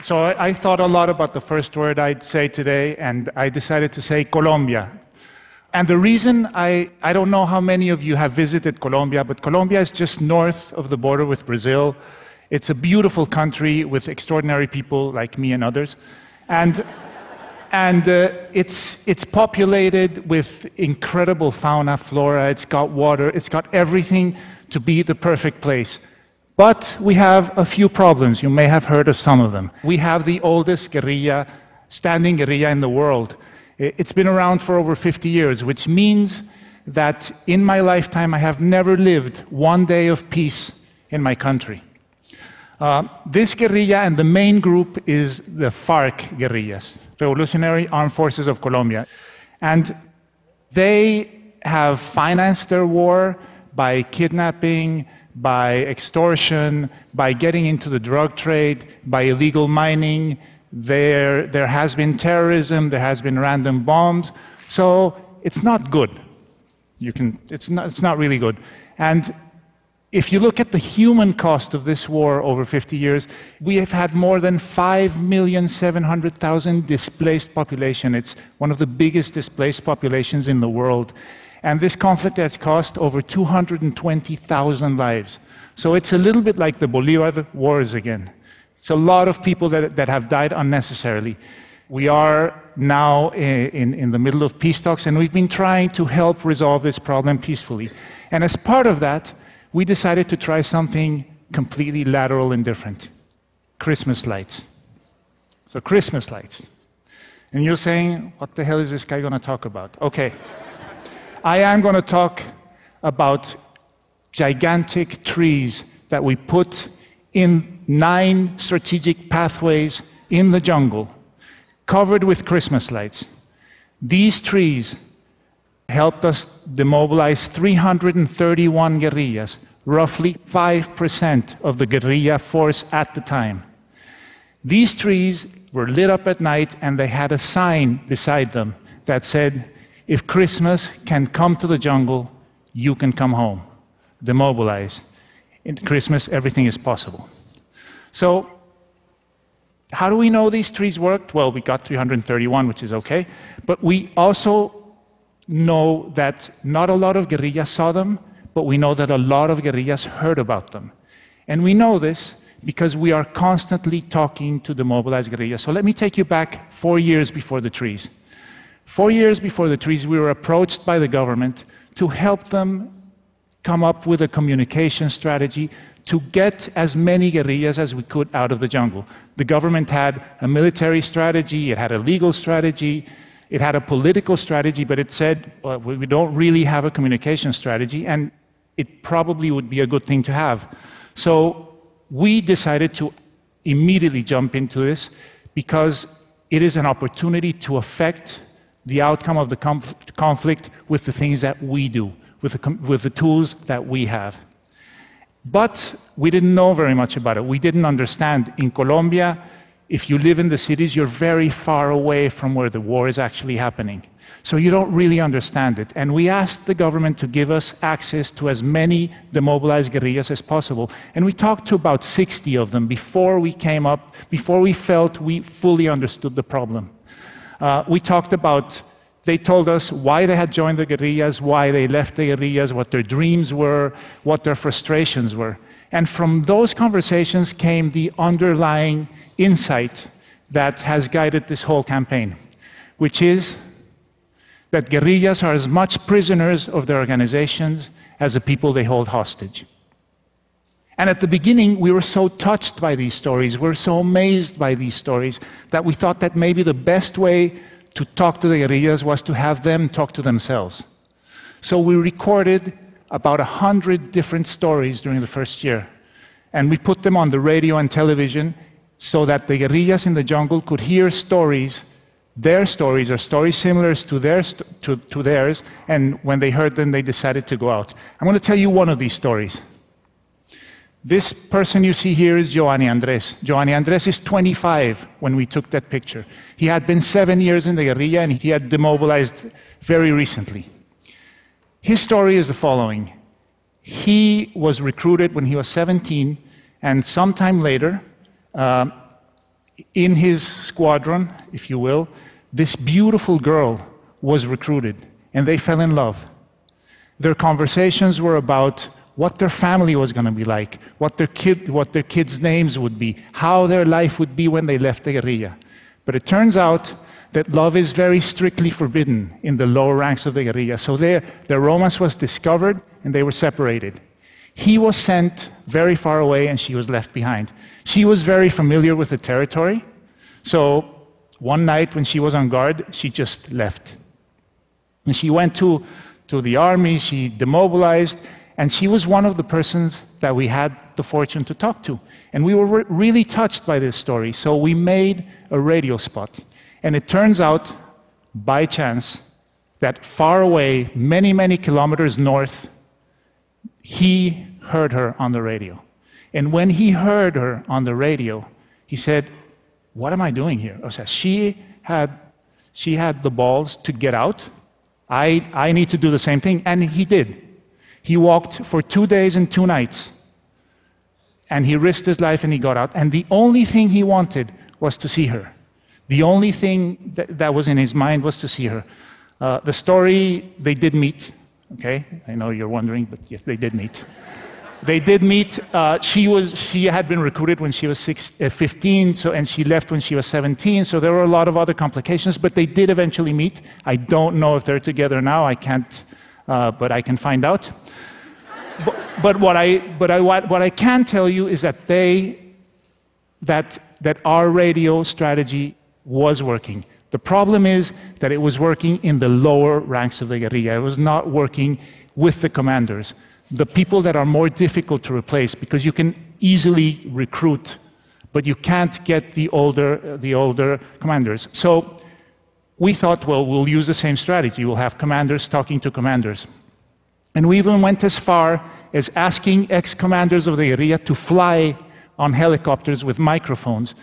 So I, I thought a lot about the first word I'd say today, and I decided to say Colombia. And the reason I, I don't know how many of you have visited Colombia, but Colombia is just north of the border with Brazil. It's a beautiful country with extraordinary people like me and others. And, and uh, it's, it's populated with incredible fauna, flora, it's got water, it's got everything to be the perfect place. But we have a few problems. You may have heard of some of them. We have the oldest guerrilla, standing guerrilla in the world. It's been around for over 50 years, which means that in my lifetime I have never lived one day of peace in my country. Uh, this guerrilla and the main group is the FARC guerrillas, Revolutionary Armed Forces of Colombia. And they have financed their war by kidnapping, by extortion, by getting into the drug trade, by illegal mining. There, there has been terrorism, there has been random bombs. So it's not good. You can, it's, not, it's not really good. And if you look at the human cost of this war over 50 years, we have had more than 5,700,000 displaced population. It's one of the biggest displaced populations in the world. And this conflict has cost over 220,000 lives. So it's a little bit like the Bolivar Wars again. It's a lot of people that, that have died unnecessarily. We are now in, in the middle of peace talks, and we've been trying to help resolve this problem peacefully. And as part of that, we decided to try something completely lateral and different Christmas lights. So, Christmas lights. And you're saying, what the hell is this guy going to talk about? Okay. I am going to talk about gigantic trees that we put in nine strategic pathways in the jungle, covered with Christmas lights. These trees helped us demobilize 331 guerrillas, roughly 5% of the guerrilla force at the time. These trees were lit up at night and they had a sign beside them that said, If Christmas can come to the jungle, you can come home. Demobilize. In Christmas, everything is possible. So, how do we know these trees worked? Well, we got 331, which is okay. But we also know that not a lot of guerrillas saw them, but we know that a lot of guerrillas heard about them. And we know this because we are constantly talking to the mobilized guerrillas. So let me take you back four years before the trees. Four years before the trees, we were approached by the government to help them come up with a communication strategy to get as many guerrillas as we could out of the jungle. The government had a military strategy, it had a legal strategy, it had a political strategy, but it said, well, we don't really have a communication strategy, and it probably would be a good thing to have. So we decided to immediately jump into this because it is an opportunity to affect the outcome of the conflict with the things that we do, with the, with the tools that we have. But we didn't know very much about it. We didn't understand. In Colombia, if you live in the cities, you're very far away from where the war is actually happening. So you don't really understand it. And we asked the government to give us access to as many demobilized guerrillas as possible. And we talked to about 60 of them before we came up, before we felt we fully understood the problem. Uh, we talked about, they told us why they had joined the guerrillas, why they left the guerrillas, what their dreams were, what their frustrations were. And from those conversations came the underlying insight that has guided this whole campaign, which is that guerrillas are as much prisoners of their organizations as the people they hold hostage. And at the beginning, we were so touched by these stories, we were so amazed by these stories, that we thought that maybe the best way to talk to the guerrillas was to have them talk to themselves. So we recorded about 100 different stories during the first year. And we put them on the radio and television so that the guerrillas in the jungle could hear stories, their stories, or stories similar to, their to, to theirs. And when they heard them, they decided to go out. I'm going to tell you one of these stories. This person you see here is Giovanni Andres. Giovanni Andres is 25 when we took that picture. He had been seven years in the guerrilla and he had demobilized very recently. His story is the following He was recruited when he was 17, and sometime later, uh, in his squadron, if you will, this beautiful girl was recruited, and they fell in love. Their conversations were about what their family was going to be like, what their, kid, what their kids' names would be, how their life would be when they left the guerrilla. But it turns out that love is very strictly forbidden in the lower ranks of the guerrilla. So their, their romance was discovered and they were separated. He was sent very far away and she was left behind. She was very familiar with the territory. So one night when she was on guard, she just left. And she went to, to the army, she demobilized, and she was one of the persons that we had the fortune to talk to. And we were re- really touched by this story. So we made a radio spot. And it turns out, by chance, that far away, many, many kilometers north, he heard her on the radio. And when he heard her on the radio, he said, What am I doing here? O sea, she had, she had the balls to get out. I, I need to do the same thing. And he did. He walked for two days and two nights. And he risked his life and he got out. And the only thing he wanted was to see her. The only thing that, that was in his mind was to see her. Uh, the story, they did meet, okay? I know you're wondering, but yes, they did meet. they did meet. Uh, she, was, she had been recruited when she was six, uh, 15, so, and she left when she was 17, so there were a lot of other complications, but they did eventually meet. I don't know if they're together now, I can't, uh, but I can find out. but, but, what, I, but I, what, what I can tell you is that they, that, that our radio strategy was working. The problem is that it was working in the lower ranks of the guerrilla. It was not working with the commanders, the people that are more difficult to replace because you can easily recruit, but you can't get the older, the older commanders. So we thought, well, we'll use the same strategy. We'll have commanders talking to commanders. And we even went as far as asking ex commanders of the guerrilla to fly on helicopters with microphones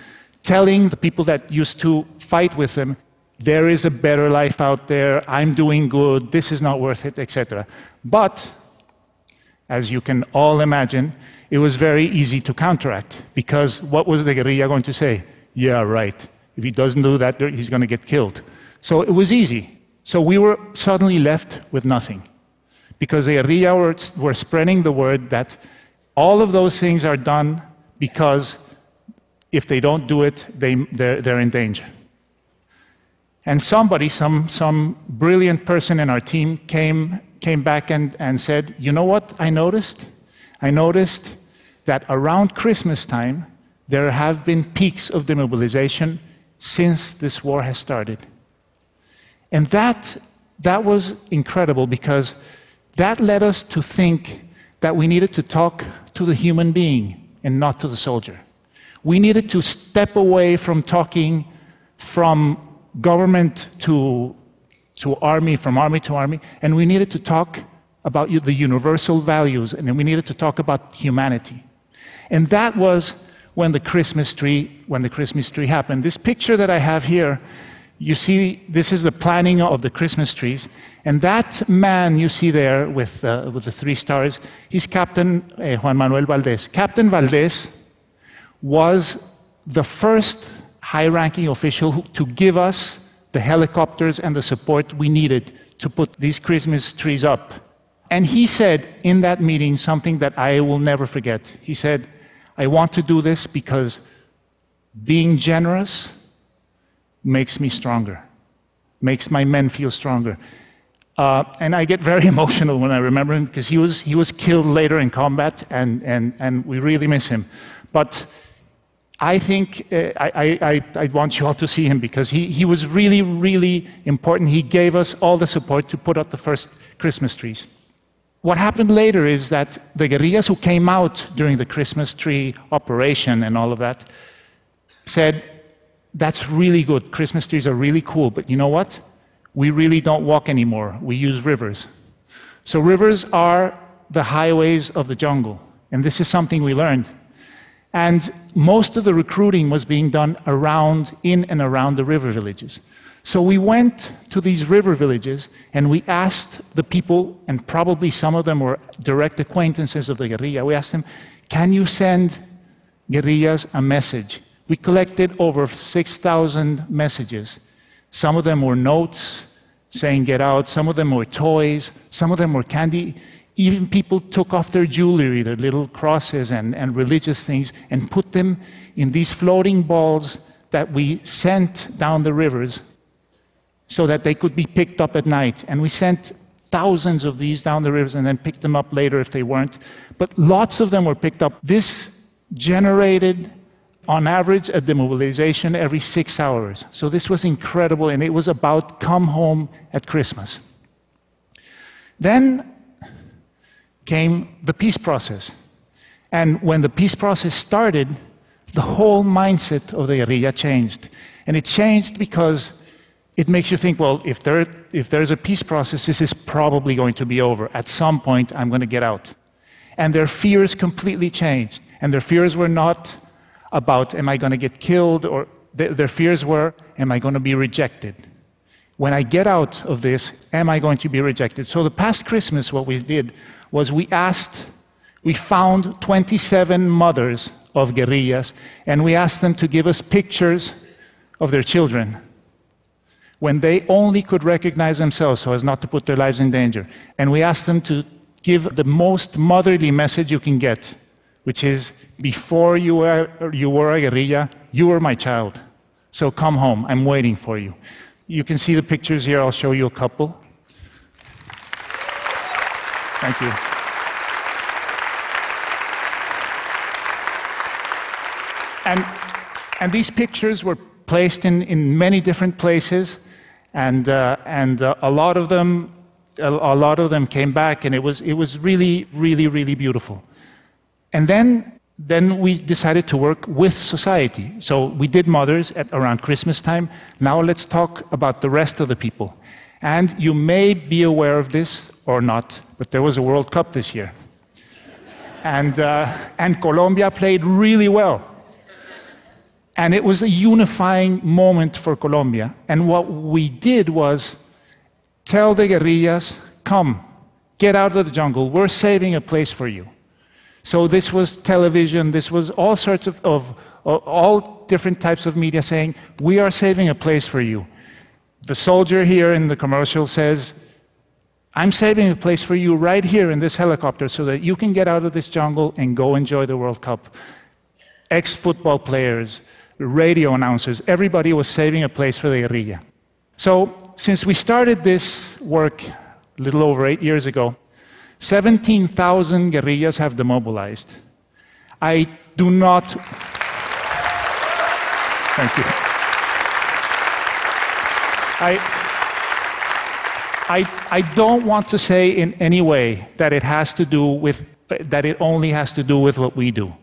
telling the people that used to fight with them, there is a better life out there, I'm doing good, this is not worth it, etc. But, as you can all imagine, it was very easy to counteract because what was the guerrilla going to say? Yeah, right. If he doesn't do that, he's going to get killed. So it was easy. So we were suddenly left with nothing because the guerrilla were, were spreading the word that all of those things are done because if they don't do it, they, they're, they're in danger. And somebody, some, some brilliant person in our team, came, came back and, and said, You know what I noticed? I noticed that around Christmas time, there have been peaks of demobilization since this war has started. And that, that was incredible because that led us to think that we needed to talk to the human being and not to the soldier we needed to step away from talking from government to, to army, from army to army, and we needed to talk about the universal values, and we needed to talk about humanity. And that was when the Christmas tree, when the Christmas tree happened. This picture that I have here, you see, this is the planning of the Christmas trees, and that man you see there with, uh, with the three stars, he's Captain uh, Juan Manuel Valdez. Captain Valdez was the first high ranking official to give us the helicopters and the support we needed to put these Christmas trees up. And he said in that meeting something that I will never forget. He said, I want to do this because being generous makes me stronger, makes my men feel stronger. Uh, and I get very emotional when I remember him because he was, he was killed later in combat and, and, and we really miss him. But I think uh, I, I, I, want you all to see him because he, he was really, really important. He gave us all the support to put up the first Christmas trees. What happened later is that the guerrillas who came out during the Christmas tree operation and all of that said, That's really good. Christmas trees are really cool, but you know what? We really don't walk anymore. We use rivers. So, rivers are the highways of the jungle. And this is something we learned and most of the recruiting was being done around, in and around the river villages. So we went to these river villages and we asked the people, and probably some of them were direct acquaintances of the guerrilla, we asked them, Can you send guerrillas a message? We collected over 6,000 messages. Some of them were notes saying, Get out. Some of them were toys. Some of them were candy. Even people took off their jewelry, their little crosses and, and religious things, and put them in these floating balls that we sent down the rivers so that they could be picked up at night. And we sent thousands of these down the rivers and then picked them up later if they weren't. But lots of them were picked up. This generated, on average, a demobilization every six hours. So this was incredible, and it was about come home at Christmas. Then came the peace process. And when the peace process started, the whole mindset of the guerrilla changed. And it changed because it makes you think, well, if, there, if there's a peace process, this is probably going to be over. At some point, I'm going to get out. And their fears completely changed. And their fears were not about, am I going to get killed? Or th- their fears were, am I going to be rejected? When I get out of this, am I going to be rejected? So the past Christmas, what we did was we asked, we found 27 mothers of guerrillas, and we asked them to give us pictures of their children when they only could recognize themselves so as not to put their lives in danger. And we asked them to give the most motherly message you can get, which is before you were, you were a guerrilla, you were my child. So come home, I'm waiting for you. You can see the pictures here, I'll show you a couple. Thank you. And, and these pictures were placed in, in many different places, and, uh, and uh, a lot of them a, a lot of them came back, and it was, it was really, really, really beautiful. And then, then we decided to work with society. So we did mothers at around Christmas time. Now let's talk about the rest of the people. And you may be aware of this or not, but there was a World Cup this year. and, uh, and Colombia played really well. And it was a unifying moment for Colombia. And what we did was tell the guerrillas, come, get out of the jungle. We're saving a place for you. So this was television, this was all sorts of, of, of all different types of media saying, we are saving a place for you. The soldier here in the commercial says, I'm saving a place for you right here in this helicopter so that you can get out of this jungle and go enjoy the World Cup. Ex football players, radio announcers, everybody was saving a place for the guerrilla. So, since we started this work a little over eight years ago, 17,000 guerrillas have demobilized. I do not. Thank you. I, I, I don't want to say in any way that it has to do with, that it only has to do with what we do.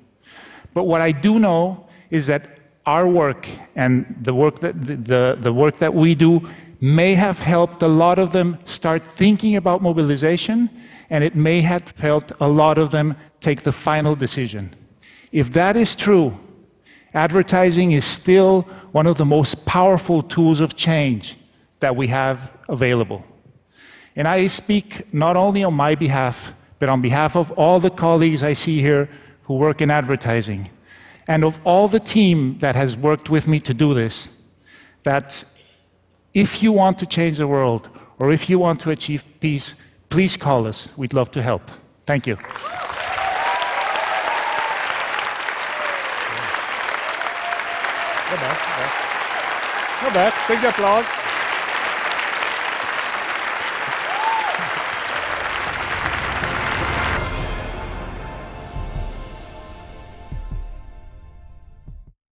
But what I do know is that our work and the work that, the, the work that we do may have helped a lot of them start thinking about mobilization, and it may have helped a lot of them take the final decision. If that is true, advertising is still one of the most powerful tools of change that we have available. And I speak not only on my behalf, but on behalf of all the colleagues I see here who work in advertising and of all the team that has worked with me to do this, that if you want to change the world or if you want to achieve peace, please call us. We'd love to help. Thank you. Go back. Go back. Big applause.